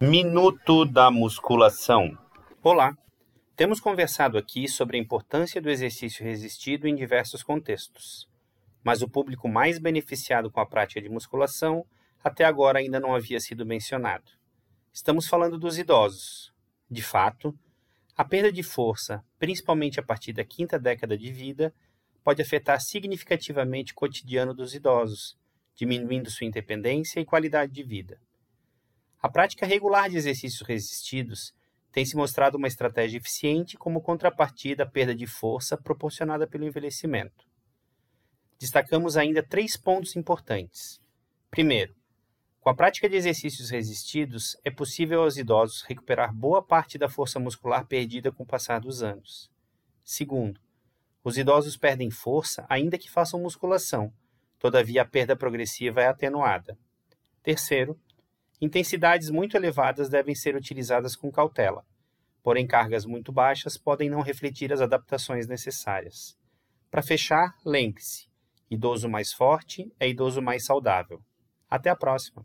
Minuto da musculação. Olá. Temos conversado aqui sobre a importância do exercício resistido em diversos contextos. Mas o público mais beneficiado com a prática de musculação até agora ainda não havia sido mencionado. Estamos falando dos idosos. De fato, a perda de força, principalmente a partir da quinta década de vida, pode afetar significativamente o cotidiano dos idosos, diminuindo sua independência e qualidade de vida. A prática regular de exercícios resistidos tem se mostrado uma estratégia eficiente como contrapartida à perda de força proporcionada pelo envelhecimento. Destacamos ainda três pontos importantes. Primeiro, com a prática de exercícios resistidos, é possível aos idosos recuperar boa parte da força muscular perdida com o passar dos anos. Segundo, os idosos perdem força ainda que façam musculação, todavia a perda progressiva é atenuada. Terceiro, Intensidades muito elevadas devem ser utilizadas com cautela, porém cargas muito baixas podem não refletir as adaptações necessárias. Para fechar, lembre-se: idoso mais forte é idoso mais saudável. Até a próxima!